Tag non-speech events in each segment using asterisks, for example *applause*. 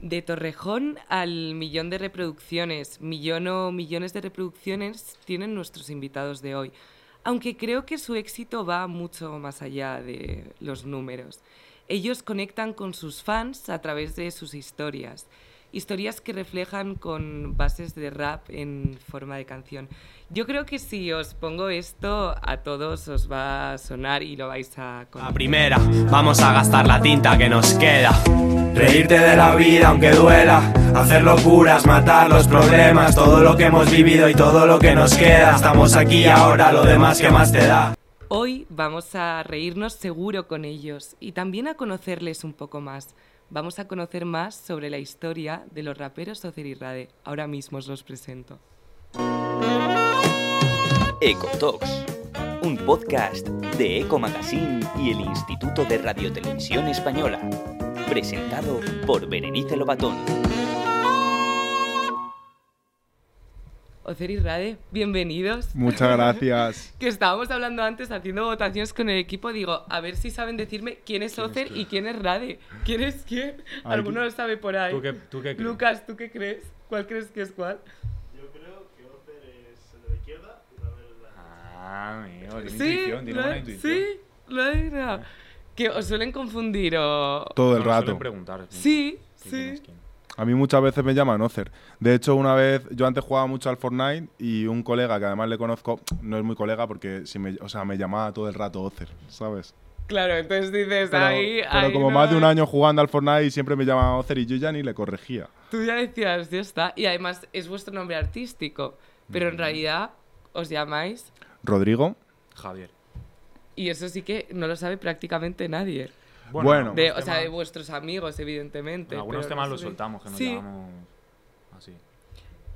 De Torrejón al millón de reproducciones, millón o millones de reproducciones tienen nuestros invitados de hoy. Aunque creo que su éxito va mucho más allá de los números. Ellos conectan con sus fans a través de sus historias historias que reflejan con bases de rap en forma de canción. Yo creo que si os pongo esto, a todos os va a sonar y lo vais a... La primera, vamos a gastar la tinta que nos queda. Reírte de la vida aunque duela, hacer locuras, matar los problemas, todo lo que hemos vivido y todo lo que nos queda. Estamos aquí ahora, lo demás que más te da. Hoy vamos a reírnos seguro con ellos y también a conocerles un poco más vamos a conocer más sobre la historia de los raperos Ocer y Rade. Ahora mismo os los presento. Ecotalks, un podcast de Eco Magazine y el Instituto de Radiotelevisión Española, presentado por Berenice Lobatón. Ocer y Rade, bienvenidos. Muchas gracias. *laughs* que estábamos hablando antes, haciendo votaciones con el equipo, digo, a ver si saben decirme quién es Ocer y quién es Rade. ¿Quién es quién? Alguno lo sabe por ahí. ¿Tú qué, tú qué crees? Lucas, ¿tú qué crees? ¿Cuál crees que es cuál? Yo creo que Ocer es el de la izquierda y Rade el de la Ah, amigo, tiene Sí, intuición, tiene buena intuición. Sí, lo he adivinado. Que os suelen confundir o... Todo el No, suelen rato. preguntar. Sí, ¿quién sí. es quién? A mí muchas veces me llaman Ocer. De hecho, una vez, yo antes jugaba mucho al Fortnite y un colega que además le conozco, no es muy colega porque si me, o sea, me llamaba todo el rato Ocer, ¿sabes? Claro, entonces dices Pero, ahí... pero ahí como no más de un año jugando al Fortnite y siempre me llamaba Ocer y yo ya ni le corregía. Tú ya decías, ya está. Y además es vuestro nombre artístico. Pero en realidad os llamáis... Rodrigo, Javier. Y eso sí que no lo sabe prácticamente nadie. Bueno. De, o sea, de vuestros amigos, evidentemente. en algunos temas no los soltamos, que nos Sí. llamamos así.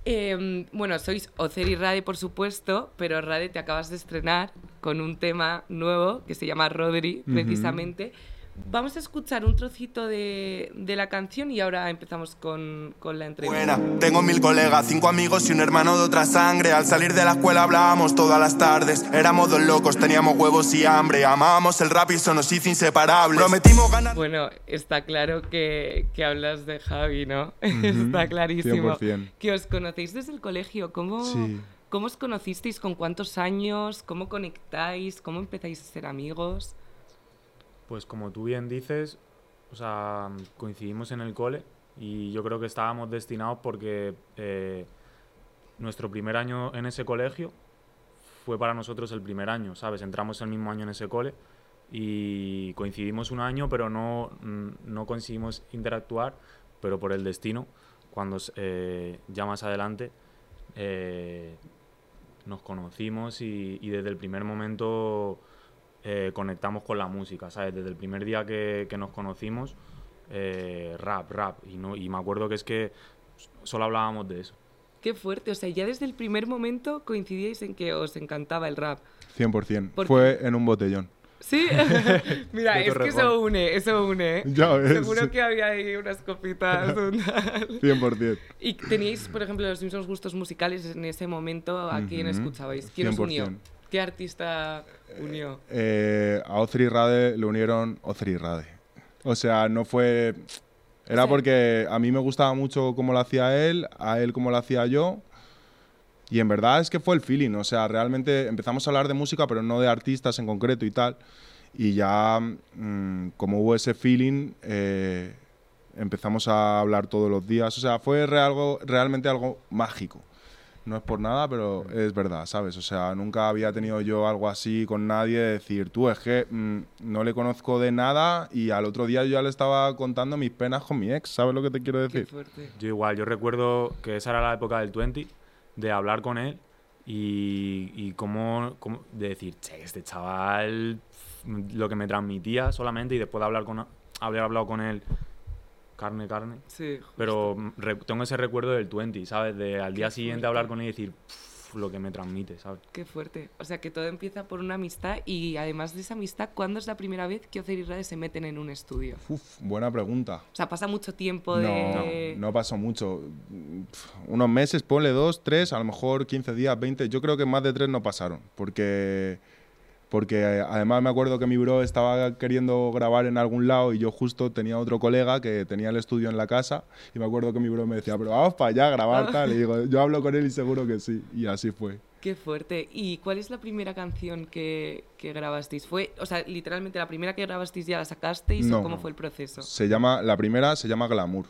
Eh, bueno, sois Ocer y Rade, por supuesto, pero Rade te acabas de estrenar con un tema nuevo que se llama Rodri, precisamente. Vamos a escuchar un trocito de, de la canción y ahora empezamos con, con la entrevista. Buena, tengo mil colegas, cinco amigos y un hermano de otra sangre. Al salir de la escuela hablábamos todas las tardes. Éramos dos locos, teníamos huevos y hambre. Amábamos el rap y eso nos hizo inseparables. Prometimos ganar. Bueno, está claro que, que hablas de Javi, ¿no? *laughs* está clarísimo. 100%. Que os conocéis desde el colegio. ¿Cómo, Sí. ¿Cómo os conocisteis? ¿Con cuántos años? ¿Cómo conectáis? ¿Cómo empezáis a ser amigos? Pues como tú bien dices, o sea, coincidimos en el cole y yo creo que estábamos destinados porque eh, nuestro primer año en ese colegio fue para nosotros el primer año, ¿sabes? Entramos el mismo año en ese cole y coincidimos un año, pero no, mm, no conseguimos interactuar, pero por el destino, cuando eh, ya más adelante eh, nos conocimos y desde el primer momento eh, conectamos con la música, ¿sabes? Desde el primer día que, que nos conocimos, eh, rap, rap. Y, no, y me acuerdo que es que solo hablábamos de eso. Qué fuerte, o sea, ya desde el primer momento coincidíais en que os encantaba el rap. 100%. ¿Por Fue en un botellón. Sí, *laughs* mira, es que eso une, eso une. ¿eh? Ya ves. Seguro que había ahí unas copitas. *laughs* un tal. 100%. ¿Y teníais, por ejemplo, los mismos gustos musicales en ese momento? ¿A quién escuchabais? ¿Quién os unió? 100%. ¿Qué artista unió? Eh, a y Rade le unieron y Rade. O sea, no fue... Era porque a mí me gustaba mucho cómo lo hacía él, a él cómo lo hacía yo. Y en verdad es que fue el feeling. O sea, realmente empezamos a hablar de música, pero no de artistas en concreto y tal. Y ya, mm, como hubo ese feeling, eh, empezamos a hablar todos los días. O sea, fue re- algo, realmente algo mágico. No es por nada, pero es verdad, ¿sabes? O sea, nunca había tenido yo algo así con nadie de decir, tú es que mm, no le conozco de nada y al otro día yo ya le estaba contando mis penas con mi ex, ¿sabes lo que te quiero Qué decir? fuerte. Yo igual, yo recuerdo que esa era la época del 20, de hablar con él y, y cómo, cómo- de decir, che, este chaval, lo que me transmitía solamente y después de hablar con, haber hablado con él carne, carne. Sí, Pero mm, tengo ese recuerdo del 20, ¿sabes? De al día Qué siguiente fuerte. hablar con él y decir, "Pf, lo que me transmite, ¿sabes? Qué fuerte. O sea, que todo empieza por una amistad y además de esa amistad, ¿cuándo es la primera vez que Ocer y Rade se meten en un estudio? Uf, buena pregunta. O sea, pasa mucho tiempo No, de... no pasó mucho. Unos meses, ponle dos, tres, a lo mejor 15 días, 20. Yo creo que más de tres no pasaron, porque porque eh, además me acuerdo que mi bro estaba queriendo grabar en algún lado y yo justo tenía otro colega que tenía el estudio en la casa y me acuerdo que mi bro me decía, pero vamos para allá a grabar tal. Y digo, yo hablo con él y seguro que sí. Y así fue. Qué fuerte. ¿Y cuál es la primera canción que, que grabasteis? ¿Fue, o sea, literalmente la primera que grabasteis ya la sacasteis No, o cómo fue el proceso? Se llama, la primera se llama Glamour.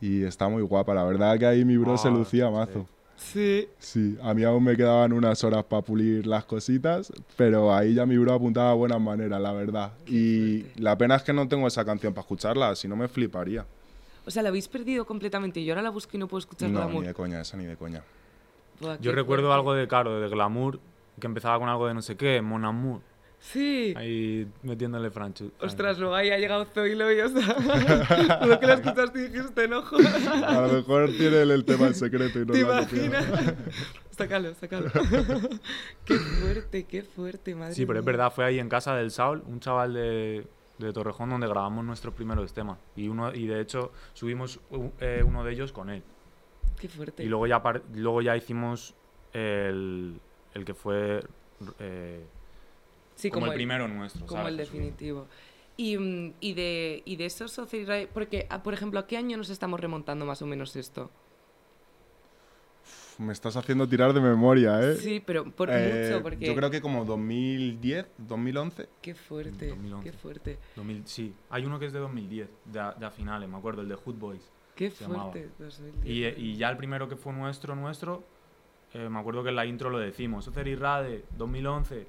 Y está muy guapa, la verdad que ahí mi bro se Ah, lucía mazo. Sí. Sí, a mí aún me quedaban unas horas para pulir las cositas, pero ahí ya mi bro apuntaba a buenas maneras, la verdad. y fuerte. la pena es que no tengo esa canción para escucharla, si no me fliparía. O sea, la habéis perdido completamente. Yo ahora la busco y no puedo escuchar No, Glamour. ni de coña, esa ni de coña. Buah, Yo qué recuerdo fuerte. algo de Caro, de Glamour, que empezaba con algo de no sé qué, Mon Amour. Sí. Ahí metiéndole franchu. Ostras, luego ahí ha llegado Zoilo y o sea, *laughs* lo que la escuchaste y dijiste enojo. A lo mejor tiene él el tema en secreto y no ¿Te lo imaginas? *laughs* sácalo, sácalo. *laughs* qué fuerte, qué fuerte, madre Sí, pero es verdad, fue ahí en casa del Saul, un chaval de, de Torrejón donde grabamos nuestros primeros temas. Y, uno, y de hecho subimos eh, uno de ellos con él. Qué fuerte. Y luego ya, par- luego ya hicimos el, el que fue eh, sí, como, el primero nuestro. Como ¿sabes? el definitivo. Y, mm, y, de, y de esos socios, porque, ah, por ejemplo, ¿a qué año nos estamos remontando más o menos esto? Me estás haciendo tirar de memoria, ¿eh? Sí, pero por Eh, mucho, porque... Yo creo que como 2010, 2011. Qué fuerte, 2011. qué fuerte. 2000 sí, hay uno que es de 2010, de a, de a finales, me acuerdo, el de Hood Boys. Qué fuerte. 2010. Y, y ya el primero que fue nuestro, nuestro, eh, me acuerdo que en la intro lo decimos, Ocer y Rade, 2011.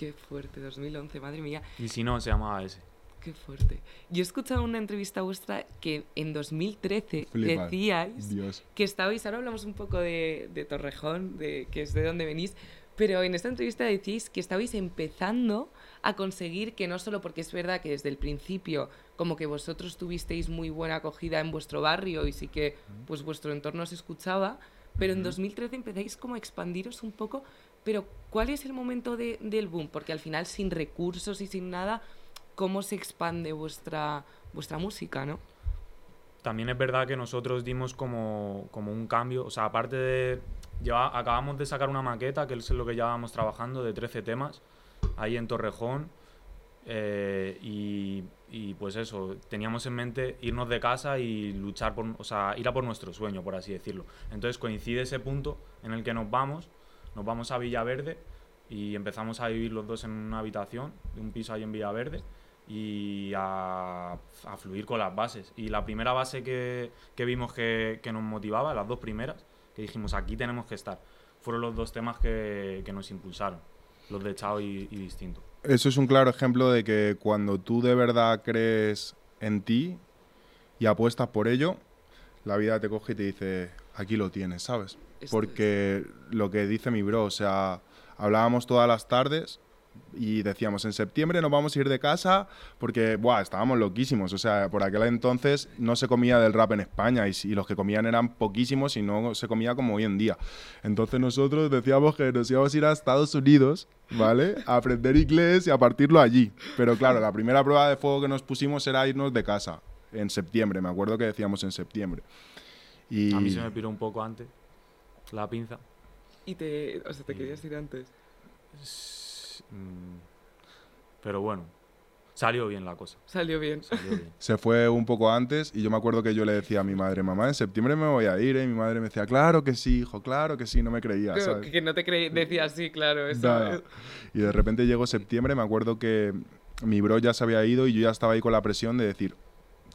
Qué fuerte, 2011, madre mía. Y si no, se llamaba ese. Qué fuerte. Yo he escuchado una entrevista vuestra que en 2013 Flipas. decíais Dios. que estabais, ahora hablamos un poco de, de Torrejón, de que es de donde venís, pero en esta entrevista decís que estabais empezando a conseguir que no solo porque es verdad que desde el principio como que vosotros tuvisteis muy buena acogida en vuestro barrio y sí que pues vuestro entorno se escuchaba, pero en 2013 empezáis como a expandiros un poco, pero ¿cuál es el momento de- del boom? Porque al final sin recursos y sin nada, ¿cómo se expande vuestra, vuestra música, no? También es verdad que nosotros dimos como, como un cambio, o sea, aparte de... acabamos de sacar una maqueta, que es lo que llevábamos trabajando, de 13 temas, ahí en Torrejón. eh, y, y pues eso, teníamos en mente irnos de casa y luchar por, o sea, ir a por nuestro sueño, por así decirlo. Entonces coincide ese punto en el que nos vamos, nos vamos a Villaverde y empezamos a vivir los dos en una habitación de un piso ahí en Villaverde y a, fluir con las bases. Y la primera base que, que vimos que, que nos motivaba, las dos primeras, que dijimos aquí tenemos que estar, fueron los dos temas que, que nos impulsaron, los de Chao y, y Distinto. Eso es un claro ejemplo de que cuando tú de verdad crees en ti y apuestas por ello, la vida te coge y te dice, aquí lo tienes, ¿sabes? Porque lo que dice mi bro, o sea, hablábamos todas las tardes y decíamos, en septiembre nos vamos a ir de casa porque, buah, estábamos loquísimos. O sea, por aquel entonces no se comía del rap en España y, y los que comían eran poquísimos y no se comía como hoy en día. Entonces nosotros decíamos que nos íbamos a ir a Estados Unidos, ¿vale? A aprender inglés y a partirlo allí. Pero claro, la primera prueba de fuego que nos pusimos era irnos de casa en septiembre. Me acuerdo que decíamos en septiembre. Y... A mí se me piró un poco antes la pinza. Y te, o sea, te querías ir antes. Mm, Pero bueno, salió bien la cosa. Salió bien. Salió bien. *laughs* se fue un poco antes y yo me acuerdo que yo le decía a mi madre, mamá, en septiembre me voy a ir, ¿eh? Y mi madre me decía, claro que sí, hijo, claro que sí, no me creía, que, que no te creí, decías sí, claro, eso. Y de repente llegó septiembre, me acuerdo que mi bro ya se había ido y yo ya estaba ahí con la presión de decir,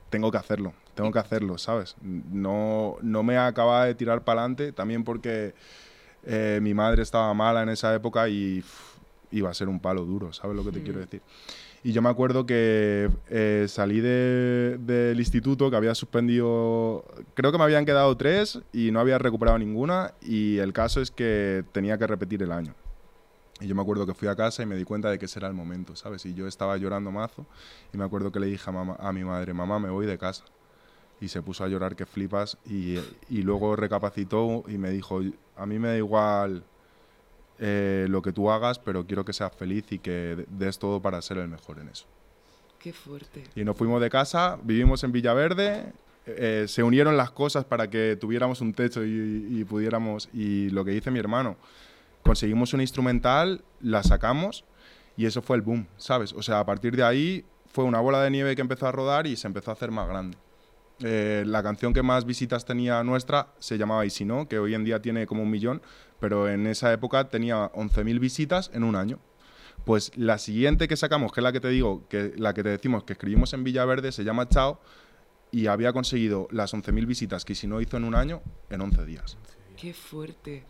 tengo que hacerlo, tengo que hacerlo, ¿sabes? No, no me acababa de tirar para adelante, también porque eh, mi madre estaba mala en esa época y iba a ser un palo duro, ¿sabes lo que te quiero decir? Y yo me acuerdo que eh, salí de- del instituto, que había suspendido, creo que me habían quedado tres y no había recuperado ninguna, y el caso es que tenía que repetir el año. Y yo me acuerdo que fui a casa y me di cuenta de que ese era el momento, ¿sabes? Y yo estaba llorando mazo y me acuerdo que le dije a, mamá- a mi madre, mamá, me voy de casa. Y se puso a llorar que flipas y, y luego recapacitó y me dijo, a mí me da igual eh, lo que tú hagas, pero quiero que seas feliz y que des todo para ser el mejor en eso. Qué fuerte. Y nos fuimos de casa, vivimos en Villaverde, eh, se unieron las cosas para que tuviéramos un techo y, y pudiéramos, y lo que dice mi hermano, conseguimos un instrumental, la sacamos Y eso fue el boom, ¿sabes? O sea, a partir de ahí fue una bola de nieve que empezó a rodar y se empezó a hacer más grande. Eh, la canción que más visitas tenía nuestra se llamaba Y si no, que hoy en día tiene como un millón, pero en esa época tenía 11.000 visitas en un año. Pues la siguiente que sacamos, que es la que te digo, que la que te decimos que escribimos en Villaverde, se llama Chao y había conseguido las 11.000 visitas que si no hizo en un año, en 11 días. Qué fuerte.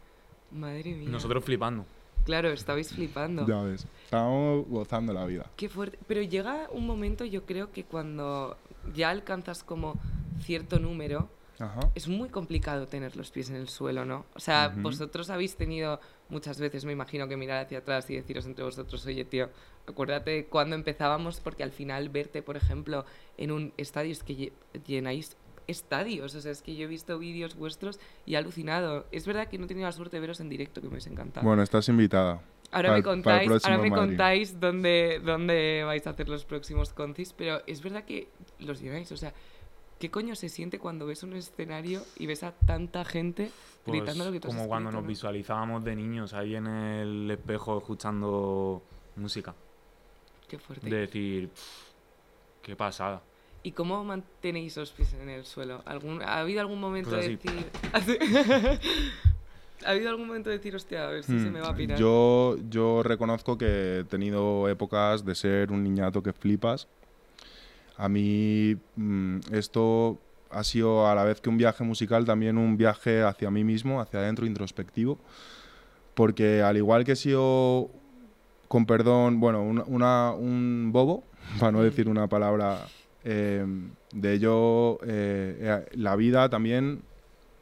Madre mía. Nosotros flipando. Claro, estabais flipando. Ya ves, estábamos gozando la vida. Qué fuerte. Pero llega un momento, yo creo que cuando ya alcanzas como cierto número, Ajá. es muy complicado tener los pies en el suelo, ¿no? O sea, vosotros habéis tenido muchas veces, me imagino, que mirar hacia atrás y deciros entre vosotros, oye, tío, acuérdate de cuando empezábamos, porque al final verte, por ejemplo, en un estadio es que lle- llenáis estadios, o sea, es que yo he visto vídeos vuestros y he alucinado. Es verdad que no he tenido la suerte de veros en directo, que me hubiese encantado. Bueno, estás invitada. Ahora Para me contáis, ahora me Madrid. contáis dónde, dónde vais a hacer los próximos concis, pero es verdad que los llenáis, o sea, ¿qué coño se siente cuando ves un escenario y ves a tanta gente Pues gritando lo que tú has como cuando nos ¿no? visualizábamos de niños ahí en el espejo escuchando música. Qué fuerte. De decir, "Pff, qué pasada. ¿Y cómo mantenéis los pies en el suelo? ¿Algún, ¿Ha habido algún momento Pues de decir... *laughs* ¿Ha habido algún momento de decir, hostia, a ver si se Hmm. me va a pirar? Yo, yo reconozco que he tenido épocas de ser un niñato que flipas. A mí mm, esto ha sido a la vez que un viaje musical, también un viaje hacia mí mismo, hacia adentro, introspectivo. Porque al igual que he sido, con perdón, bueno, un, una- un bobo, *laughs* para no decir una palabra, eh, de yo, eh, eh, la vida también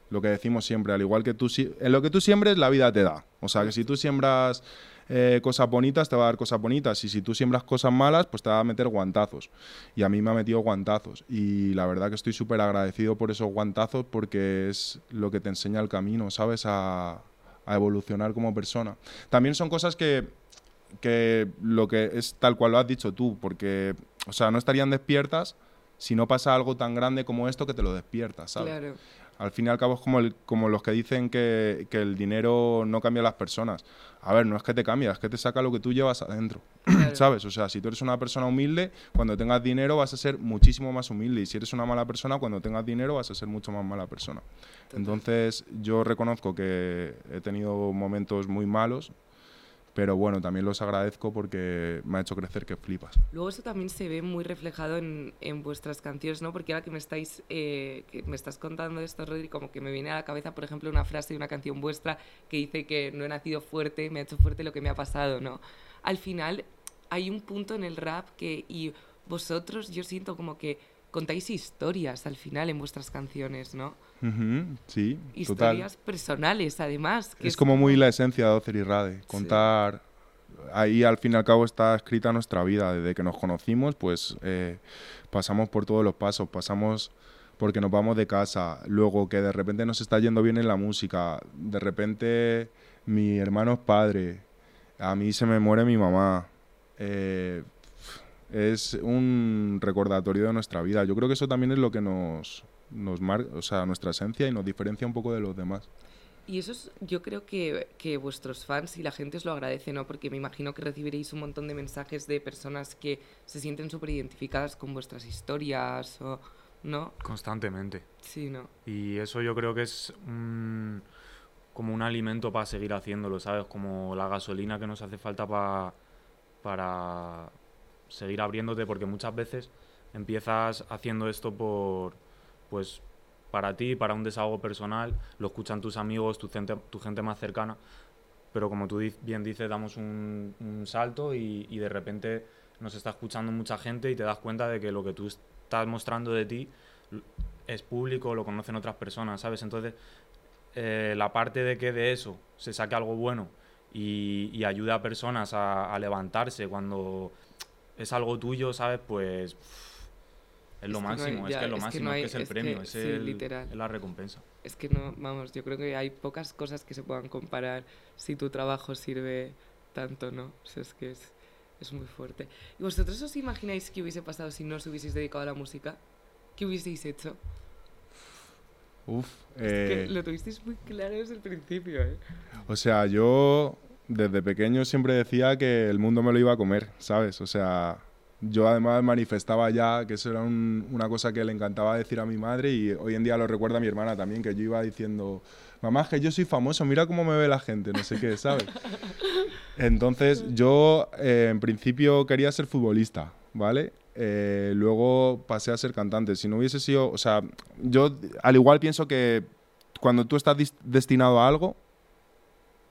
lo que decimos siempre, al igual que tú, en lo que tú siembres, la vida te da. O sea, que si tú siembras eh, cosas bonitas, te va a dar cosas bonitas. Y si tú siembras cosas malas, pues te va a meter guantazos. Y a mí me ha metido guantazos. Y la verdad que estoy súper agradecido por esos guantazos porque es lo que te enseña el camino, ¿sabes? A, a evolucionar como persona. También son cosas que, que lo que es tal cual lo has dicho tú, porque, o sea, no estarían despiertas si no pasa algo tan grande como esto que te lo despiertas, ¿sabes? Claro. Al fin y al cabo es como, el- como los que dicen que, que el dinero no cambia a las personas. A ver, no es que te cambia, es que te saca lo que tú llevas adentro. Claro. *clears throat* ¿Sabes? O sea, si tú eres una persona humilde, cuando tengas dinero vas a ser muchísimo más humilde. Y si eres una mala persona, cuando tengas dinero vas a ser mucho más mala persona. Entonces, yo reconozco que he tenido momentos muy malos, pero bueno, también los agradezco porque me ha hecho crecer que flipas. Luego eso también se ve muy reflejado en, en vuestras canciones, ¿no? Porque ahora que me estáis eh, que me estás contando esto, Rodri, como que me viene a la cabeza, por ejemplo, una frase de una canción vuestra que dice que no he nacido fuerte, me ha hecho fuerte lo que me ha pasado, ¿no? Al final hay un punto en el rap que y vosotros yo siento como que contáis historias al final en vuestras canciones, ¿no? Sí, total. Historias personales, además. que Es como muy la esencia de Ocer y Rade, contar... Ahí al fin y al cabo está escrita nuestra vida, desde que nos conocimos pues eh, pasamos por todos los pasos, pasamos porque nos vamos de casa, luego que de repente nos está yendo bien en la música, de repente mi hermano es padre, a mí se me muere mi mamá, eh, es un recordatorio de nuestra vida. Yo creo que eso también es lo que nos, nos marca, o sea, nuestra esencia y nos diferencia un poco de los demás. Y eso es, yo creo que, que vuestros fans y la gente os lo agradece, ¿no? Porque me imagino que recibiréis un montón de mensajes de personas que se sienten súper identificadas con vuestras historias o... ¿No? Constantemente. Sí, ¿no? Y eso yo creo que es un- como un alimento para seguir haciéndolo, ¿sabes? Como la gasolina que nos hace falta pa- para seguir abriéndote, porque muchas veces empiezas haciendo esto por, pues, para ti, para un desahogo personal, lo escuchan tus amigos, tu gente, tu gente más cercana, pero como tú bien dices, damos un, un salto y, y de repente nos está escuchando mucha gente y te das cuenta de que lo que tú estás mostrando de ti es público, lo conocen otras personas, ¿sabes? Entonces, eh, la parte de que de eso se saque algo bueno y, y ayude a personas a, a levantarse cuando es algo tuyo, ¿sabes? Pues es lo Es que no hay- máximo, ya, es que es lo es que máximo, no es hay- que es el es que- premio, es, sí, el- literal. es la recompensa. Es que no, vamos, yo creo que hay pocas cosas que se puedan comparar si tu trabajo sirve tanto, ¿no? O sea, es que es, es muy fuerte. ¿Y vosotros os imagináis qué hubiese pasado si no os hubieseis dedicado a la música? ¿Qué hubieseis hecho? Uf, Es que eh, lo tuvisteis muy claro desde el principio, ¿eh? o sea, yo desde pequeño siempre decía que el mundo me lo iba a comer, ¿sabes? O sea, yo además manifestaba ya que eso era un- una cosa que le encantaba decir a mi madre y hoy en día lo recuerda mi hermana también, que yo iba diciendo, mamá, es que yo soy famoso, mira cómo me ve la gente, no sé qué, ¿sabes? *laughs* Entonces yo eh, en principio quería ser futbolista, ¿vale? Eh, luego pasé a ser cantante. Si no hubiese sido, o sea, yo al igual pienso que cuando tú estás destinado a algo,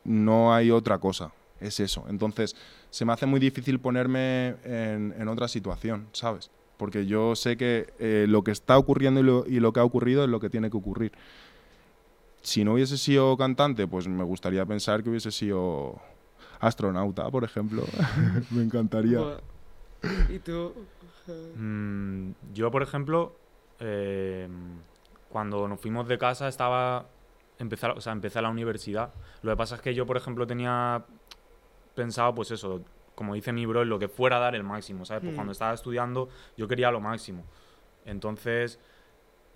no hay otra cosa, es eso. Entonces se me hace muy difícil ponerme en, en otra situación, ¿sabes? Porque yo sé que eh, lo que está ocurriendo y lo, y lo que ha ocurrido es lo que tiene que ocurrir. Si no hubiese sido cantante, pues me gustaría pensar que hubiese sido astronauta, por ejemplo. *laughs* me encantaría. ¿Y tú? Mm, yo, por ejemplo, eh, cuando nos fuimos de casa estaba... Empezar, o sea, empecé la universidad. Lo que pasa es que yo, por ejemplo, tenía pensado, pues eso, como dice mi bro, lo que fuera a dar el máximo, ¿sabes? Pues Mm. cuando estaba estudiando yo quería lo máximo. Entonces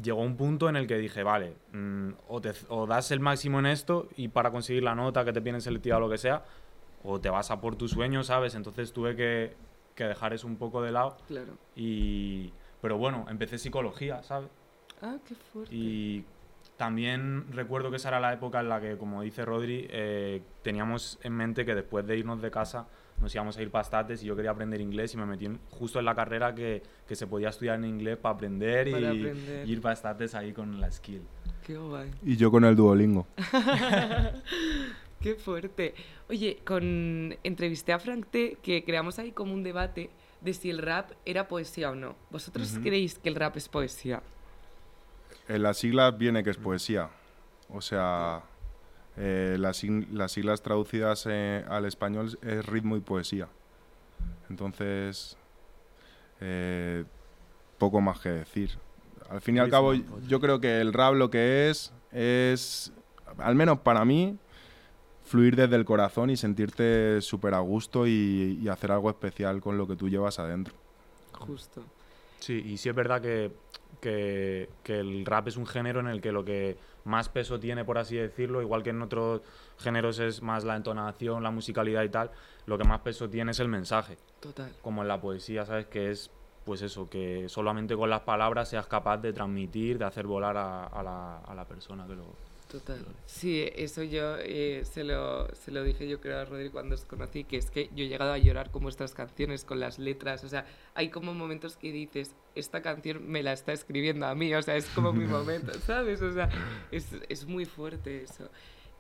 llegó un punto en el que dije, vale, mm, o, te- o das el máximo en esto y para conseguir la nota que te piden selectiva o lo que sea, o te vas a por tu sueño, ¿sabes? Entonces tuve que, que dejar eso un poco de lado Claro. y... Pero bueno, empecé psicología, ¿sabes? Ah, qué fuerte. Y también recuerdo que esa era la época en la que, como dice Rodri, eh, teníamos en mente que después de irnos de casa nos íbamos a ir para States y yo quería aprender inglés y me metí en- justo en la carrera que, que se podía estudiar en inglés para aprender, Para y, aprender. y ir para States ahí con la skill. Qué guay. Y yo con el Duolingo. *laughs* Qué fuerte. Oye, con entrevisté a Frank T que creamos ahí como un debate de si el rap era poesía o no. ¿Vosotros creéis que el rap es poesía? En las siglas viene que es poesía. O sea, eh, las, las siglas traducidas eh, al español es ritmo y poesía. Entonces, eh, poco más que decir. Al fin y al cabo, yo creo que el rap lo que es, es, al menos para mí, fluir desde el corazón y sentirte súper a gusto y, y hacer algo especial con lo que tú llevas adentro. Justo. Sí, y sí es verdad que, que, que el rap es un género en el que lo que más peso tiene, por así decirlo, igual que en otros géneros es más la entonación, la musicalidad y tal, lo que más peso tiene es el mensaje. Total. como en la poesía, ¿sabes? Que es, pues eso, que solamente con las palabras seas capaz de transmitir, de hacer volar a, a la, a la persona que lo... Total. Sí, eso yo eh, se, lo, se lo dije yo creo a Rodri cuando os conocí, que es que yo he llegado a llorar con vuestras canciones, con las letras, o sea, hay como momentos que dices, esta canción me la está escribiendo a mí, o sea, es como mi *laughs* momento, ¿sabes? O sea, es, es muy fuerte eso.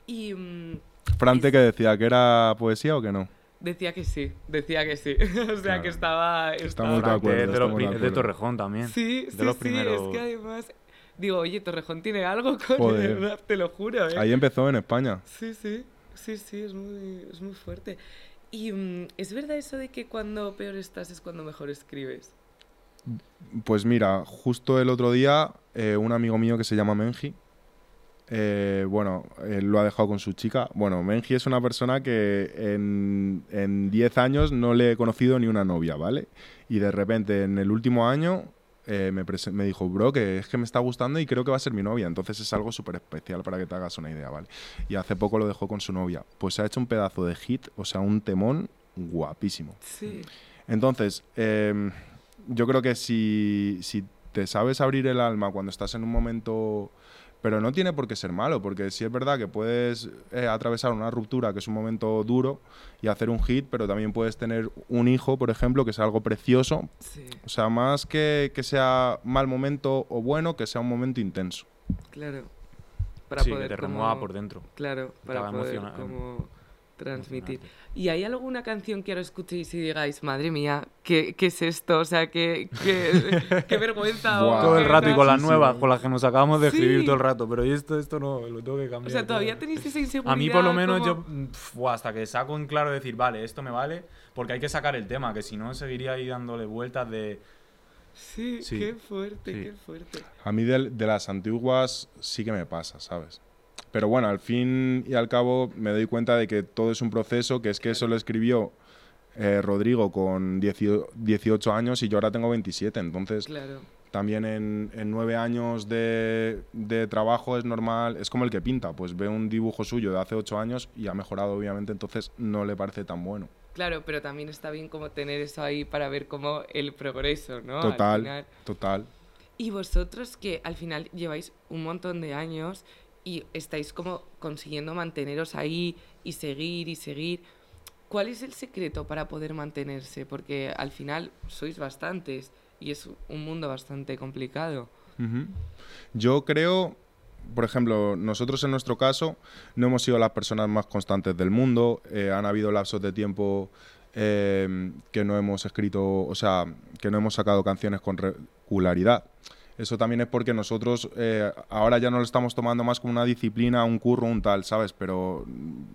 Y mm, Frante Es- que decía que era poesía o que no. decía que sí, decía que sí, *laughs* o sea, Claro. que estaba... Estamos de estaba- acuerdo, de, estamos de de. Torrejón también. Sí, de sí, los sí, primeros... es que además... Digo, oye, Torrejón tiene algo con Joder. el rap, te lo juro, ¿eh? Ahí empezó en España. Sí, sí, sí, sí, es muy, es muy fuerte. Y mm, es verdad eso de que cuando peor estás es cuando mejor escribes. Pues mira, justo el otro día, eh, un amigo mío que se llama Menji, eh, bueno, él lo ha dejado con su chica. Bueno, Menji es una persona que en en 10 años no le he conocido ni una novia, ¿vale? Y de repente en el último año eh, me, me dijo, bro, que es que me está gustando y creo que va a ser mi novia. Entonces es algo súper especial para que te hagas una idea, ¿vale? Y hace poco lo dejó con su novia. Pues se ha hecho un pedazo de hit, o sea, un temón guapísimo. Sí. Entonces, em, yo creo que si, si te sabes abrir el alma cuando estás en un momento... Pero no tiene por qué ser malo, porque sí es verdad que puedes eh, atravesar una ruptura, que es un momento duro, y hacer un hit, pero también puedes tener un hijo, por ejemplo, que es algo precioso. Sí, O sea, más que, que sea mal momento o bueno, que sea un momento intenso. claro. Para sí, poder que te como- remueva por dentro. Claro, para poder como transmitir. ¿Y hay alguna canción que ahora escuchéis y digáis, madre mía, ¿qué, qué es esto? O sea, qué, qué, *laughs* qué vergüenza. o Buah. Todo el rato y con las nuevas, con las que nos acabamos de escribir Sí. todo el rato. Pero esto, esto no, lo tengo que O cambiar. sea, todavía tenéis esa inseguridad. A mí por lo menos como- yo, pf, hasta que saco en claro decir, vale, esto me vale, porque hay que sacar el tema, que si no seguiría ahí dándole vueltas de... Sí, Sí. qué fuerte, Sí. qué fuerte. A mí de, de las antiguas sí que me pasa, ¿sabes? Pero bueno, al fin y al cabo me doy cuenta de que todo es un proceso, que es que eso lo escribió eh, Rodrigo con 18 18 años y yo ahora tengo 27, entonces Claro. también en, en nueve años de, de trabajo es normal, es como el que pinta, pues ve un dibujo suyo de hace ocho años y ha mejorado obviamente, entonces no le parece tan bueno. Claro, pero también está bien como tener eso ahí para ver como el progreso, ¿no? Al Total, total. Y vosotros que al final lleváis un montón de años y estáis como consiguiendo manteneros ahí y seguir y seguir, ¿cuál es el secreto para poder mantenerse? Porque al final sois bastantes y es un mundo bastante complicado. Ujú. Yo creo, por ejemplo, nosotros en nuestro caso no hemos sido las personas más constantes del mundo. eh, han habido lapsos de tiempo eh, que no hemos escrito, o sea, que no hemos sacado canciones con regularidad. Eso también es porque nosotros eh, ahora ya no lo estamos tomando más como una disciplina, un curro, un tal, ¿sabes? Pero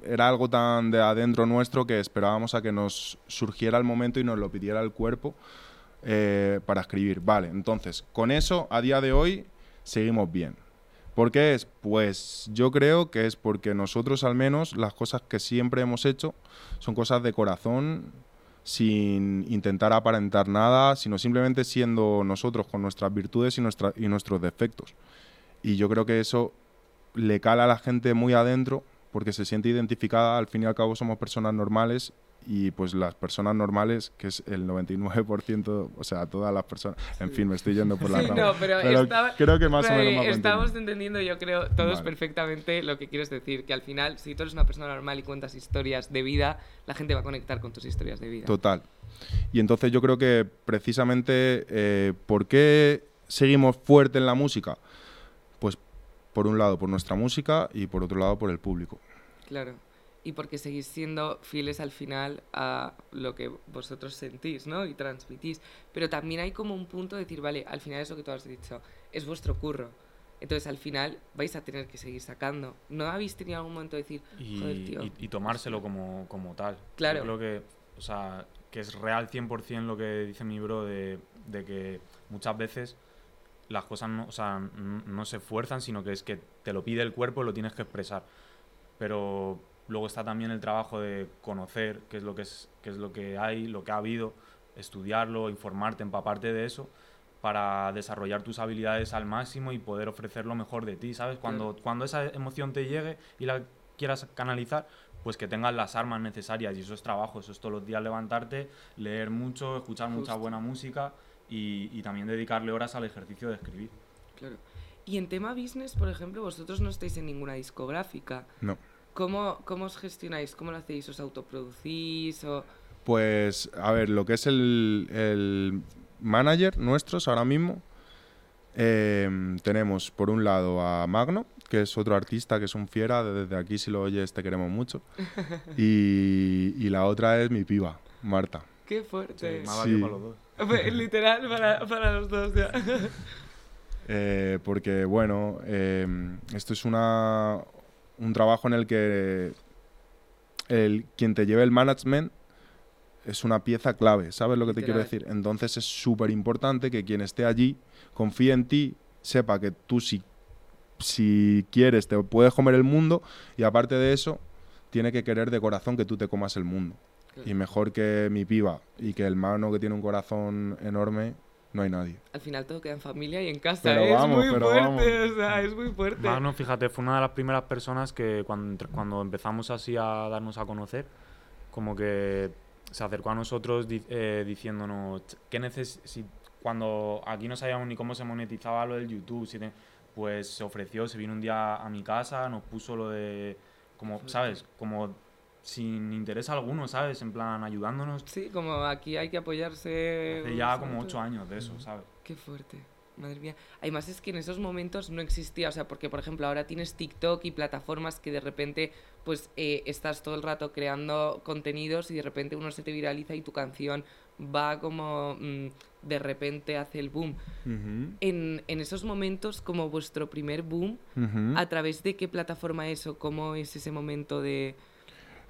era algo tan de adentro nuestro que esperábamos a que nos surgiera el momento y nos lo pidiera el cuerpo eh, para escribir. Vale, entonces, con eso, a día de hoy, seguimos bien. ¿Por qué es? Pues yo creo que es porque nosotros al menos las cosas que siempre hemos hecho son cosas de corazón, sin intentar aparentar nada, sino simplemente siendo nosotros con nuestras virtudes y, nuestra- y nuestros defectos. Y yo creo que eso le cala a la gente muy adentro porque se siente identificada, al fin y al cabo somos personas normales y pues las personas normales, que es el 99%, o sea, todas las personas, en fin, me estoy yendo por la Sí, rama. no, pero, estaba- creo que más o menos Estamos entendiendo, yo creo, todos Vale. perfectamente lo que quieres decir. Que al final, si tú eres una persona normal y cuentas historias de vida, la gente va a conectar con tus historias de vida. Total. Y entonces yo creo que precisamente, eh, ¿por qué seguimos fuerte en la música? Pues por un lado por nuestra música y por otro lado por el público. Claro. Y porque seguís siendo fieles al final a lo que vosotros sentís, ¿no? Y transmitís. Pero también hay como un punto de decir, vale, al final es lo que tú has dicho, es vuestro curro. Entonces al final vais a tener que seguir sacando. ¿No habéis tenido algún momento de decir, y, joder, tío? y- y tomárselo como, como tal. Claro. Yo creo que, o sea, que es real 100% lo que dice mi bro de, de que muchas veces las cosas no, o sea, no se esfuerzan, sino que es que te lo pide el cuerpo y lo tienes que expresar. Pero luego está también el trabajo de conocer qué es lo que, es, qué es lo que hay, lo que ha habido, estudiarlo, informarte, empaparte de eso para desarrollar tus habilidades al máximo y poder ofrecer lo mejor de ti, ¿sabes? Cuando, cuando esa emoción te llegue y la quieras canalizar, pues que tengas las armas necesarias y eso es trabajo, eso es todos los días levantarte, leer mucho, escuchar mucha buena música y, y también dedicarle horas al ejercicio de escribir. Claro. Y en tema business, por ejemplo, vosotros no estáis en ninguna discográfica. No. ¿Cómo, cómo os gestionáis? ¿Cómo lo hacéis? ¿Os autoproducís? O... Pues, a ver, lo que es el, el manager nuestros ahora mismo, eh, tenemos por un lado a Magno, que es otro artista que es un fiera, desde aquí si lo oyes te queremos mucho, *laughs* y, y la otra es mi piba, Marta. ¡Qué fuerte! Sí. valido para los dos. Fue *laughs* Literal, para, para los dos ya. Eh, porque, bueno, eh, esto es una, un trabajo en el que el, quien te lleve el management es una pieza clave, ¿sabes lo que te quiero decir? Entonces es súper importante que quien esté allí confíe en ti, sepa que tú si, si quieres te puedes comer el mundo y aparte de eso tiene que querer de corazón que tú te comas el mundo. Y mejor que mi piba y que el mano que tiene un corazón enorme, no hay nadie. Al final todo queda en familia y en casa. Pero ¿eh? vamos, es muy pero fuerte, vamos. o sea, es muy fuerte. Magno, fíjate, fue una de las primeras personas que cuando, cuando empezamos así a darnos a conocer, como que se acercó a nosotros di- eh, diciéndonos "Ch, qué neces si cuando aquí no sabíamos ni cómo se monetizaba lo del YouTube, si te- pues se ofreció, se vino un día a mi casa, nos puso lo de, como, ¿sabes? Como sin interés alguno, ¿sabes? En plan, ayudándonos. Sí, como aquí hay que apoyarse. Hace ya como ocho años de eso, ¿sabes? Qué fuerte. Madre mía. Además es que en esos momentos no existía, o sea, porque por ejemplo ahora tienes TikTok y plataformas que de repente pues eh, estás todo el rato creando contenidos y de repente uno se te viraliza y tu canción va como mm, de repente hace el boom. En, en esos momentos como vuestro primer boom. ¿a través de qué plataforma es o cómo es ese momento de...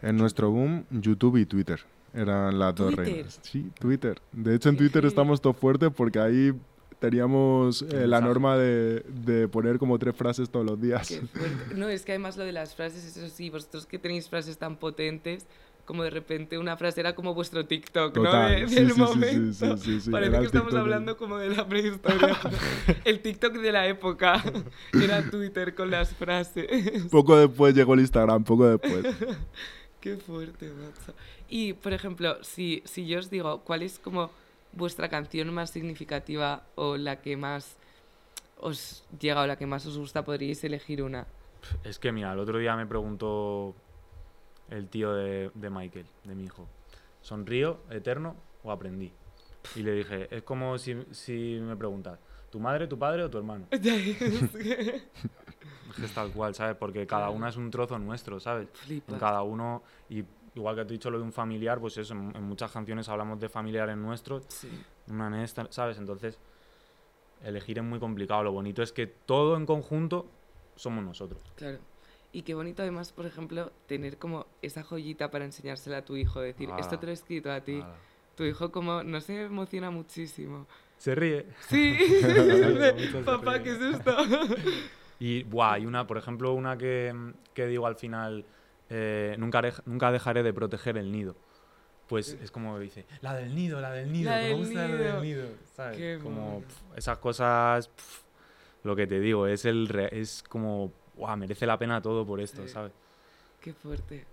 En nuestro boom, YouTube y Twitter eran las dos ¿Twitter? reinas. Sí, Twitter. De hecho, en Twitter estamos todo fuertes porque ahí teníamos eh, la norma de, de poner como tres frases todos los días. Qué fuerte. No, es que además lo de las frases, eso sí, vosotros que tenéis frases tan potentes, como de repente una frase era como vuestro TikTok, ¿no? Total, De- sí, del sí, sí, momento. Parece era que estamos TikTok de- hablando como de la prehistoria. *laughs* el TikTok de la época era Twitter con las frases. Poco después llegó el Instagram, poco después. *laughs* Qué fuerte, macho. Y, por ejemplo, si, si yo os digo, ¿cuál es como vuestra canción más significativa o la que más os llega o la que más os gusta? Podríais elegir una. Es que mira, el otro día me preguntó el tío de, de Michael, de mi hijo, ¿sonrío, eterno o aprendí? Y le dije, es como si, si me preguntas, ¿tu madre, tu padre o tu hermano? *laughs* Es tal cual, ¿sabes? Porque cada una es un trozo nuestro, ¿sabes? Flipa. En cada uno, y igual que te he dicho lo de un familiar, pues eso, en, en muchas canciones hablamos de familiares nuestros, Sí. una en esta, ¿sabes? Entonces, elegir es muy complicado. Lo bonito es que todo en conjunto somos nosotros. Claro. Y qué bonito además, por ejemplo, tener como esa joyita para enseñársela a tu hijo, decir, esto Ah. te lo he escrito a ti. Tu hijo como no se emociona muchísimo. Se ríe. Sí, *laughs* papá. ¿qué es esto? *laughs* Y, buah, hay una, por ejemplo, una que, que digo al final, eh, nunca, nunca dejaré de proteger el nido. Pues es como dice, la del nido, la del nido, La me del gusta la nido. del nido, ¿sabes? Qué como pf, esas cosas, pf, lo que te digo, es el re- es como, buah, merece la pena todo por esto, Sí. ¿sabes? Qué fuerte.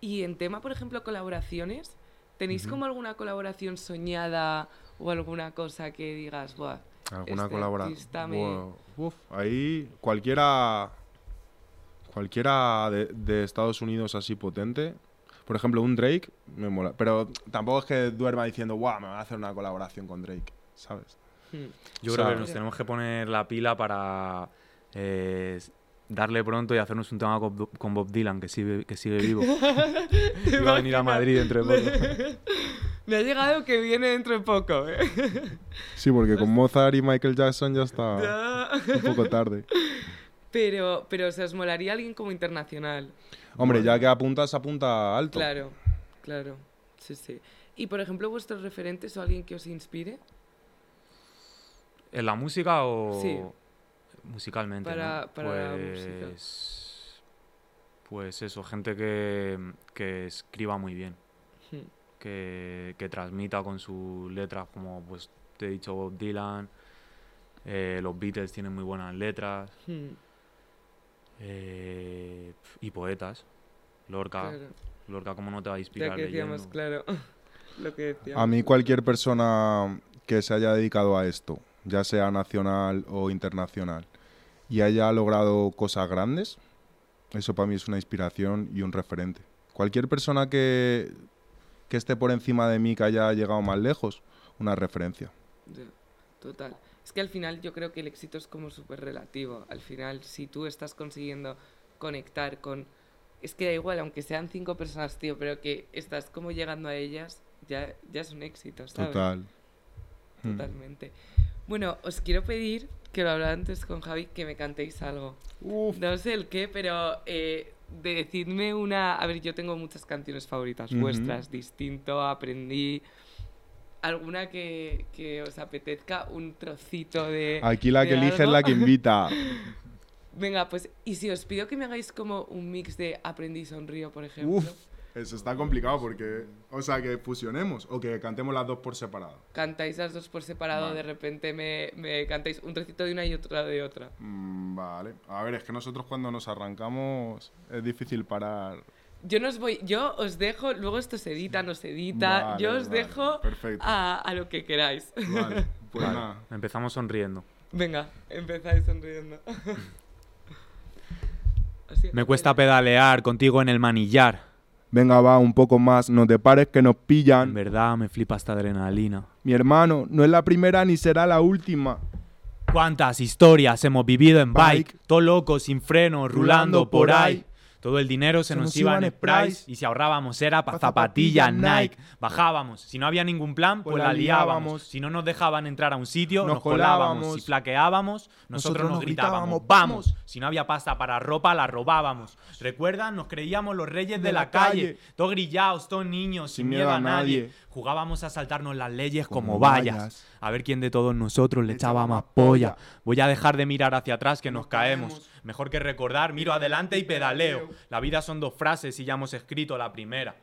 Y en tema, por ejemplo, colaboraciones, ¿tenéis como alguna colaboración soñada o alguna cosa que digas, buah, Alguna Este colaboración. me- ahí cualquiera. Cualquiera de, de Estados Unidos así potente. Por ejemplo, un Drake me mola. Pero tampoco es que duerma diciendo, guau, me voy a hacer una colaboración con Drake, ¿sabes? hmm, Yo O creo que nos tenemos que poner la pila para eh, darle pronto y hacernos un tema con, Bob- con Bob Dylan, que sigue, que sigue vivo. *laughs* Y va a venir a Madrid dentro de poco. Me ha llegado que viene dentro de poco, ¿eh? Sí, porque con *laughs* Mozart y Michael Jackson ya está Ya. un poco tarde. Pero, pero o sea, os molaría alguien como internacional. Hombre, ya que apuntas, apunta alto. Claro, claro. Sí, sí. Y por ejemplo, vuestros referentes o alguien que os inspire ¿En la música o Sí. musicalmente? Para- ¿no? para la música. pues, pues eso, gente que, que escriba muy bien, Hmm, que, que transmita con sus letras, como pues te he dicho Bob Dylan, eh, los Beatles tienen muy buenas letras, hmm, eh, y poetas. Lorca, claro. Lorca, ¿cómo no te va a Ya inspirar que decíamos, leyendo? claro. *laughs* Lo que decíamos. A mí cualquier persona que se haya dedicado a esto, ya sea nacional o internacional, y haya logrado cosas grandes, eso para mí es una inspiración y un referente. Cualquier persona que, que esté por encima de mí, que haya llegado más lejos, una referencia. Total. Es que al final yo creo que el éxito es como súper relativo. Al final, si tú estás consiguiendo conectar con... Es que da igual, aunque sean cinco personas, tío, pero que estás como llegando a ellas, ya, ya es un éxito, ¿sabes? Total. Mm. Totalmente. Bueno, os quiero pedir, que lo hablaba antes con Javi, que me cantéis algo. No sé el qué, pero eh, decidme una... A ver, yo tengo muchas canciones favoritas vuestras, distinto, aprendí... Alguna que, que os apetezca, un trocito de... Aquí la de que elige es algo. la que invita. *laughs* Venga, pues, y si os pido que me hagáis como un mix de Aprendí Sonrío, por ejemplo. Uf, eso está complicado porque, o sea, que fusionemos o que cantemos las dos por separado. Cantáis las dos por separado, Vale. de repente me, me cantáis un trocito de una y otro de otra. Mm, vale. A ver, es que nosotros cuando nos arrancamos es difícil parar. Yo no os voy, yo os dejo, luego esto se edita, no se edita, Vale, yo os vale, dejo perfecto. a, a lo que queráis. Vale, *laughs* pues Vale, nada. Empezamos sonriendo. Venga, empezáis sonriendo. Así, *laughs* Me cuesta pedalear contigo en el manillar. Venga, va, un poco más, no te pares que nos En pillan. verdad me flipa esta adrenalina. Mi hermano, no es la primera ni será la última. ¿Cuántas historias hemos vivido en bike? Bike. Todo loco, sin freno, rulando por ahí. Todo el dinero se, Se nos, nos iba en en Price y si ahorrábamos era para Pa' zapatillas zapatillas Nike. Bajábamos. Si no había ningún plan, pues, Pues la liábamos. Si no nos dejaban entrar a un sitio, nos, Nos colábamos. colábamos. Si flaqueábamos, nosotros, Nosotros nos gritábamos, ¡vamos! "Vamos". Si no había pasta para ropa, la robábamos. ¿Recuerdan? Nos creíamos los reyes de, la, calle. Todos grillados, todos niños, sin, miedo a nadie. Jugábamos a saltarnos las leyes como, Como vallas. vallas. A ver quién de todos nosotros le echaba más polla. Voy a dejar de mirar hacia atrás que nos caemos. Mejor que recordar, miro adelante y pedaleo. La vida son dos frases y ya hemos escrito la primera.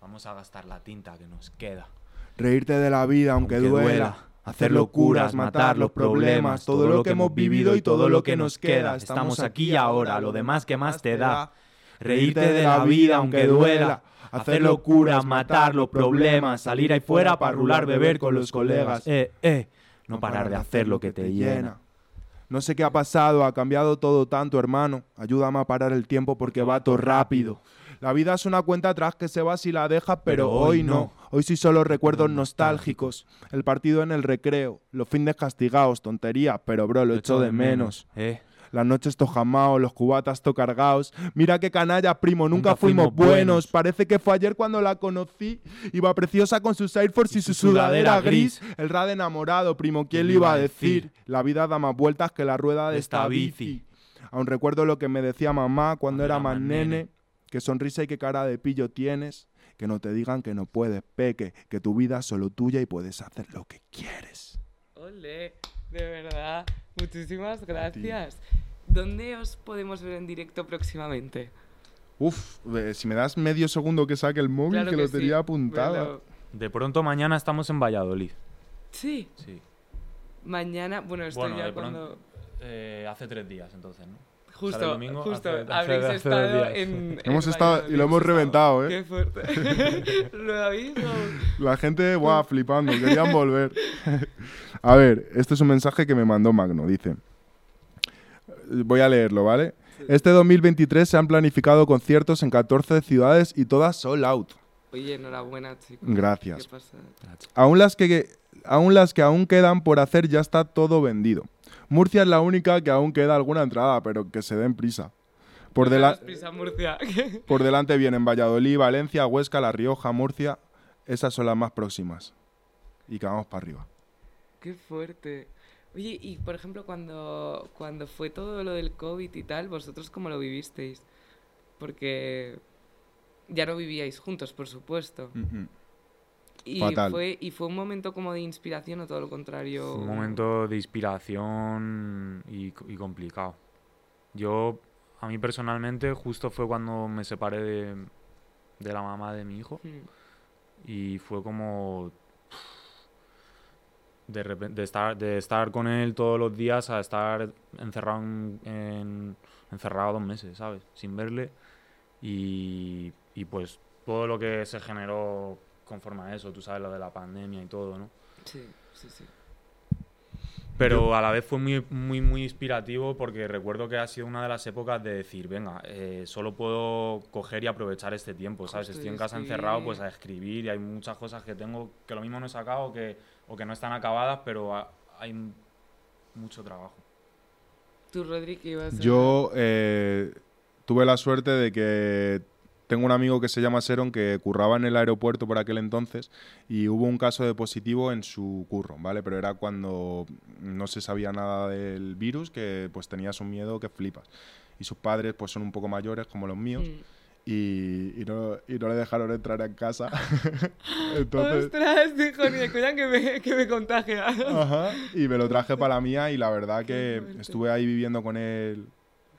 Vamos a gastar la tinta que nos queda. Reírte de la vida aunque, Aunque duela. duela. Hacer locuras, matar los problemas, todo lo que hemos vivido y todo lo que nos queda. Estamos aquí ahora, lo demás que más te da. Reírte de la vida aunque duela. Hacer locuras, matar los problemas, salir ahí fuera para rular, beber con los colegas. Eh, eh, no parar de hacer lo que te llena. No sé qué ha pasado, ha cambiado todo tanto, hermano. Ayúdame a parar el tiempo porque va todo rápido. La vida es una cuenta atrás que se va si la dejas, pero, Pero hoy no. Hoy sí solo recuerdos nostálgicos. El partido en el recreo, los fines castigados, tonterías, pero bro, lo echo de menos. Eh, Las noches to jamao, los cubatas to cargaos. Mira qué canalla, primo, nunca, Nunca fuimos, fuimos buenos. buenos. Parece que fue ayer cuando la conocí. Iba preciosa con sus Air Force y, su sudadera gris. El rad enamorado, primo, ¿quién le iba a decir? La vida da más vueltas que la rueda de De esta esta bici. bici. Aún recuerdo lo que me decía mamá cuando era era más más nene. nene. Que sonrisa y qué cara de pillo tienes. Que no te digan que no puedes, peque. Que tu vida es solo tuya y puedes hacer lo que quieres. Ole, de verdad. Muchísimas gracias. ¿Dónde os podemos ver en directo próximamente? Uf, eh, si me das medio segundo que saque el móvil, Claro que, lo sí. tenía apuntado. De pronto mañana estamos en Valladolid. Sí, Sí. mañana, bueno, esto Bueno, ya de cuando... pronto. eh, hace tres días entonces, ¿no? Justo, Sale el domingo, justo, hace- habréis hace estado *laughs* en, Hemos en estado- y lo hemos reventado, ¿eh? Qué fuerte. *laughs* ¿Lo habéis? *laughs* La gente, guau, flipando, querían volver. A ver, este es un mensaje que me mandó Magno, dice. Voy a leerlo, ¿vale? Este 2023 se han planificado conciertos en 14 ciudades y todas sold out. Oye, enhorabuena, chicos. Gracias. ¿Qué pasa? Aún las que aún las que aún quedan por hacer ya está todo vendido. Murcia es la única que aún queda alguna entrada, pero que se den prisa. Por, dela- Daos prisa, Murcia. *laughs* por delante vienen Valladolid, Valencia, Huesca, La Rioja, Murcia. Esas son las más próximas. Y que vamos para arriba. Qué fuerte. Oye, y por ejemplo, cuando, cuando fue todo lo del COVID y tal, ¿vosotros cómo lo vivisteis? Porque ya no vivíais juntos, por supuesto. Y Fatal. fue, y fue un momento como de inspiración o todo lo contrario. Fue un momento de inspiración y, y complicado. Yo, a mí personalmente, justo fue cuando me separé de, de la mamá de mi hijo Mm, y fue como de, de estar de estar con él todos los días a estar encerrado en, en- encerrado dos meses, ¿sabes? Sin verle y, y pues todo lo que se generó conforme a eso, tú sabes lo de la pandemia y todo, ¿no? Sí, sí, sí. Pero a la vez fue muy, muy, muy inspirativo porque recuerdo que ha sido una de las épocas de decir, venga, eh, solo puedo coger y aprovechar este tiempo, ¿sabes? Estoy en casa escribir. encerrado, pues a escribir y hay muchas cosas que tengo que lo mismo no he sacado que, o que no están acabadas, pero ha- hay mucho trabajo. ¿Tú, Rodri, qué ibas a Yo eh, tuve la suerte de que tengo un amigo que se llama Seron que curraba en el aeropuerto por aquel entonces y hubo un caso de positivo en su curro, ¿vale? Pero era cuando no se sabía nada del virus, que pues tenías un miedo que flipas. Y sus padres pues son un poco mayores como los míos Mm. Y, y no, y no le dejaron entrar en casa. *laughs* entonces... ¡Ostras! Dijo, ni coña que me, que me contagia. Ajá, y me lo traje para la mía y la verdad que estuve ahí viviendo con él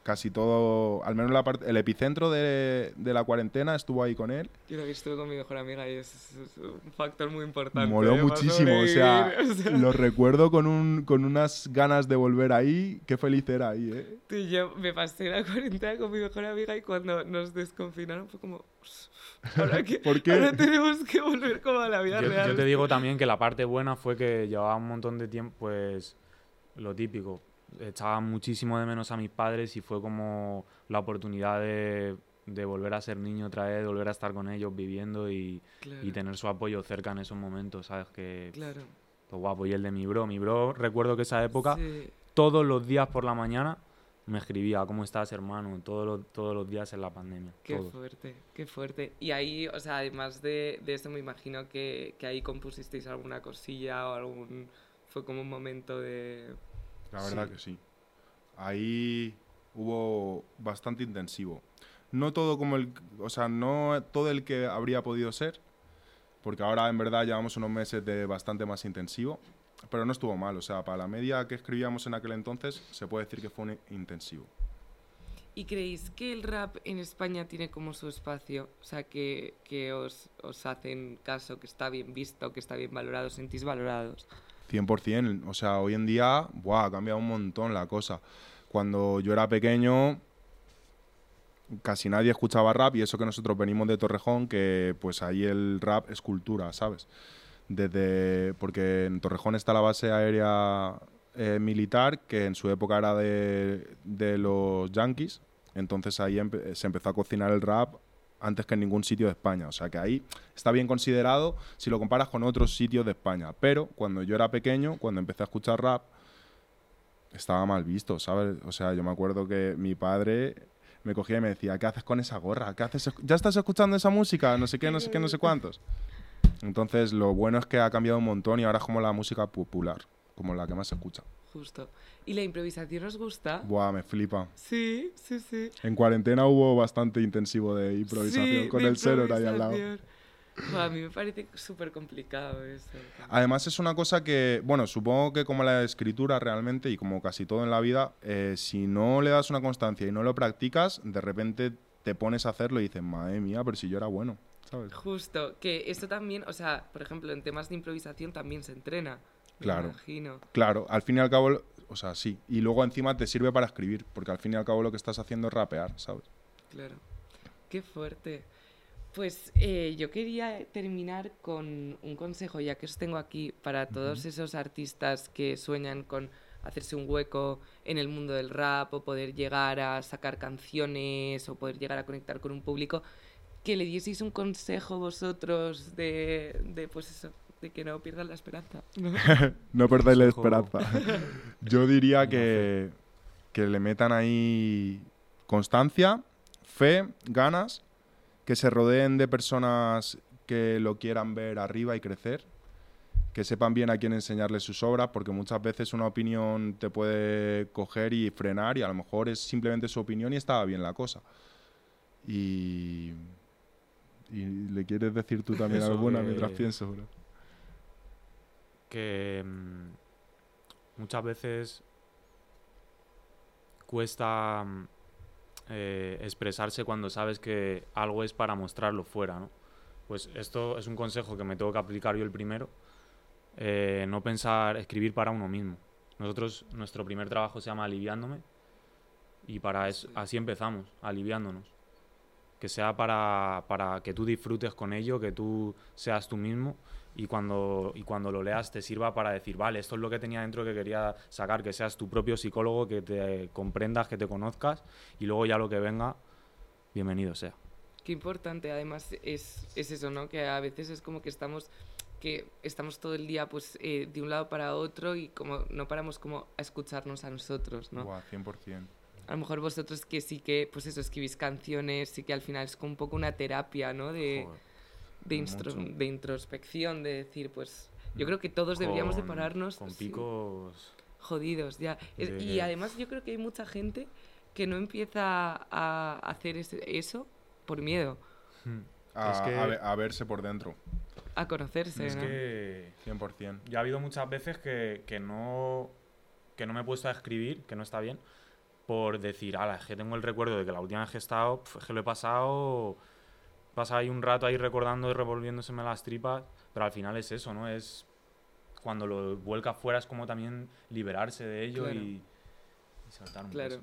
casi todo, al menos la parte, el epicentro de, de la cuarentena estuvo ahí con él. Yo también estuve con mi mejor amiga y es, es un factor muy importante. Moló muchísimo, o sea, sobrevivir, *laughs* o sea. lo recuerdo con, un, con unas ganas de volver ahí. Qué feliz era ahí, ¿eh? Tú y yo me pasé la cuarentena con mi mejor amiga y cuando nos desconfinaron fue como... Ahora, *laughs* que, ¿Por qué? ahora tenemos que volver como a la vida Yo, real. yo te digo también que la parte buena fue que llevaba un montón de tiempo, pues lo típico, echaba muchísimo de menos a mis padres y fue como la oportunidad de, de volver a ser niño otra vez, volver a estar con ellos viviendo y, Claro, y tener su apoyo cerca en esos momentos, ¿sabes? Que claro. pues guapo. Y el de mi bro, mi bro, recuerdo que esa época, Sí. todos los días por la mañana, me escribía, ¿cómo estás, hermano? Todos los, todos los días en la pandemia. Qué todos. fuerte, qué fuerte. Y ahí, o sea, además de, de eso, me imagino que, que ahí compusisteis alguna cosilla o algún... Fue como un momento de... La verdad Sí. que sí. Ahí hubo bastante intensivo. No todo como el, o sea, no todo el que habría podido ser, porque ahora en verdad llevamos unos meses de bastante más intensivo, pero no estuvo mal, o sea, para la media que escribíamos en aquel entonces se puede decir que fue un intensivo. ¿Y creéis que el rap en España tiene como su espacio? O sea, que, que os, os hacen caso, que está bien visto, que está bien valorado, sentís valorados. 100%. O sea, hoy en día, buah, ha cambiado un montón la cosa. Cuando yo era pequeño, casi nadie escuchaba rap y eso que nosotros venimos de Torrejón, que pues ahí el rap es cultura, ¿sabes? Desde, porque en Torrejón está la base aérea eh, militar, que en su época era de, de los yankees, entonces ahí empe- se empezó a cocinar el rap antes que en ningún sitio de España. O sea que ahí está bien considerado si lo comparas con otros sitios de España. Pero cuando yo era pequeño, cuando empecé a escuchar rap, estaba mal visto, ¿sabes? O sea, yo me acuerdo que mi padre me cogía y me decía, ¿qué haces con esa gorra? ¿Qué haces? ¿Ya estás escuchando esa música? No sé qué, no sé qué, no sé cuántos. Entonces, lo bueno es que ha cambiado un montón y ahora es como la música popular, como la que más se escucha. Justo. ¿Y la improvisación os gusta? Buah, me flipa. Sí, sí, sí. En cuarentena hubo bastante intensivo de improvisación Sí, con de el Seror ahí al lado. Buah, a mí me parece súper complicado eso. Además es una cosa que, bueno, supongo que como la escritura realmente y como casi todo en la vida, eh, si no le das una constancia y no lo practicas, de repente te pones a hacerlo y dices, madre mía, pero si yo era bueno, ¿sabes? Justo, que esto también, o sea, por ejemplo, en temas de improvisación también se entrena. Me Claro. imagino. Claro, al fin y al cabo, o sea, sí. Y luego encima te sirve para escribir, porque al fin y al cabo lo que estás haciendo es rapear, ¿sabes? Claro. Qué fuerte. Pues eh, yo quería terminar con un consejo, ya que os tengo aquí, para todos esos artistas que sueñan con hacerse un hueco en el mundo del rap o poder llegar a sacar canciones o poder llegar a conectar con un público, que le dieseis un consejo vosotros de, de pues eso, de que no pierdan la esperanza. ¿no? *laughs* No perdáis la esperanza. *laughs* Yo diría que, que le metan ahí constancia, fe, ganas, que se rodeen de personas que lo quieran ver arriba y crecer, que sepan bien a quién enseñarles sus obras, porque muchas veces una opinión te puede coger y frenar y a lo mejor es simplemente su opinión y estaba bien la cosa. Y, y le quieres decir tú también Eso alguna que- mientras pienso, bro. Que mm, muchas veces cuesta mm, eh, expresarse cuando sabes que algo es para mostrarlo fuera, ¿no? Pues esto es un consejo que me tengo que aplicar yo el primero. eh, no pensar, escribir para uno mismo. Nosotros, nuestro primer trabajo se llama Aliviándome y para eso, así empezamos, aliviándonos. Que sea para, para que tú disfrutes con ello, que tú seas tú mismo y cuando, y cuando lo leas te sirva para decir, vale, esto es lo que tenía dentro que quería sacar, que seas tu propio psicólogo, que te comprendas, que te conozcas y luego ya lo que venga, bienvenido sea. Qué importante, además, es, es eso, ¿no? Que a veces es como que estamos que estamos todo el día pues eh, de un lado para otro y como no paramos como a escucharnos a nosotros, ¿no? Buah, 100%. A lo mejor vosotros que sí que, pues eso, escribís canciones, sí que al final es como un poco una terapia, ¿no? De, Joder. de, instro- de introspección, de decir, pues yo creo que todos deberíamos de Con- pararnos Con sí, picos... jodidos, ya. De- y además yo creo que hay mucha gente que no empieza a hacer eso por miedo A, Es que- a a verse por dentro, a conocerse, Es ¿no? que 100%. ya ha habido muchas veces que, que no que no me he puesto a escribir, que no está bien, por decir, ala, es que tengo el recuerdo de que la última vez que he estado, es que lo he pasado, pasa ahí un rato ahí recordando y revolviéndoseme las tripas, pero al final es eso, ¿no? Es cuando lo vuelca afuera es como también liberarse de ello Claro. y, y saltar un Claro.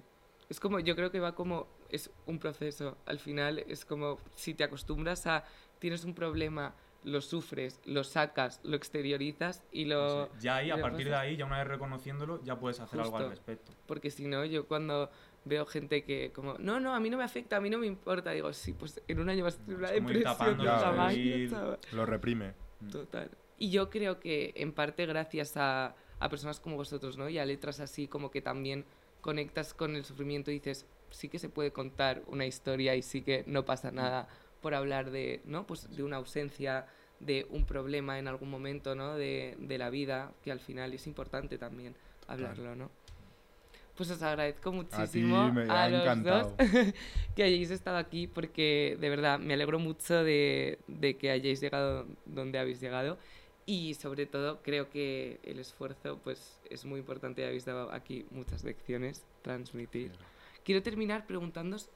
Es como, yo creo que va como, es un proceso. Al final es como, si te acostumbras a, tienes un problema, lo sufres, lo sacas, lo exteriorizas y lo... Sí. Ya ahí, a partir de ahí, ya una vez reconociéndolo, ya puedes hacer algo al respecto. Porque si no, yo cuando veo gente que como, no, no, a mí no me afecta, a mí no me importa, digo, sí, pues en un año vas a tener una depresión tamaño. Lo reprime. Total. Y yo creo que en parte gracias a, a personas como vosotros, ¿no? Y a letras así como que también conectas con el sufrimiento y dices, sí que se puede contar una historia y sí que no pasa nada por hablar de, ¿no? Pues de una ausencia, de un problema en algún momento, ¿no? De, de la vida, que al final es importante también hablarlo, ¿no? Pues os agradezco muchísimo me a, los encantado. dos *laughs* que hayáis estado aquí porque de verdad me alegro mucho de, de que hayáis llegado donde habéis llegado y sobre todo creo que el esfuerzo pues es muy importante y habéis dado aquí muchas lecciones transmitir quiero terminar preguntándoos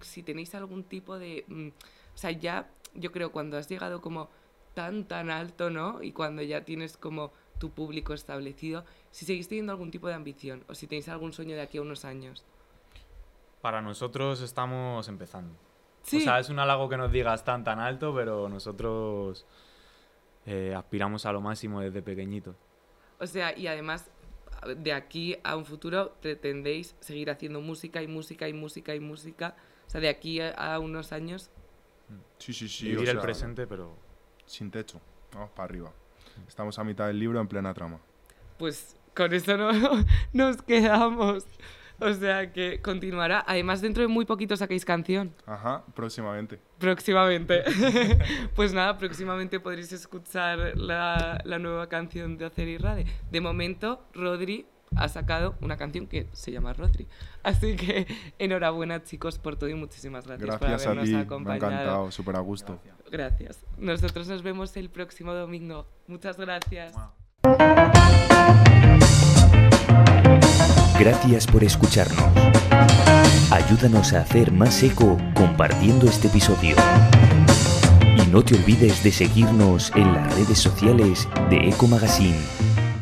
si tenéis algún tipo de... mm, o sea, ya yo creo cuando has llegado como tan, tan alto, ¿no? Y cuando ya tienes como tu público establecido, si seguís teniendo algún tipo de ambición o si tenéis algún sueño de aquí a unos años. Para nosotros estamos empezando. Sí. O sea, es un halago que nos digas tan tan alto, pero nosotros eh, aspiramos a lo máximo desde pequeñitos. O sea, y además, de aquí a un futuro pretendéis seguir haciendo música y música y música y música. O sea, de aquí a unos años. Sí, sí, sí. Vivir o el presente, pero Sin techo. Vamos para arriba. Estamos a mitad del libro en plena trama. Pues con eso no, *laughs* nos quedamos. O sea que continuará. Además, dentro de muy poquito sacáis canción. Ajá, próximamente. Próximamente. *laughs* *laughs* pues nada, próximamente podréis escuchar la, la nueva canción de Hacer y Rade. De momento, Rodri ha sacado una canción que se llama Rodri. Así que enhorabuena, chicos, por todo y muchísimas gracias, Gracias por a habernos ti. Me ha acompañado. encantado, súper a gusto. Gracias. Nosotros nos vemos el próximo domingo. Muchas gracias. Gracias por escucharnos. Ayúdanos a hacer más eco compartiendo este episodio. Y no te olvides de seguirnos en las redes sociales de Eco Magazine.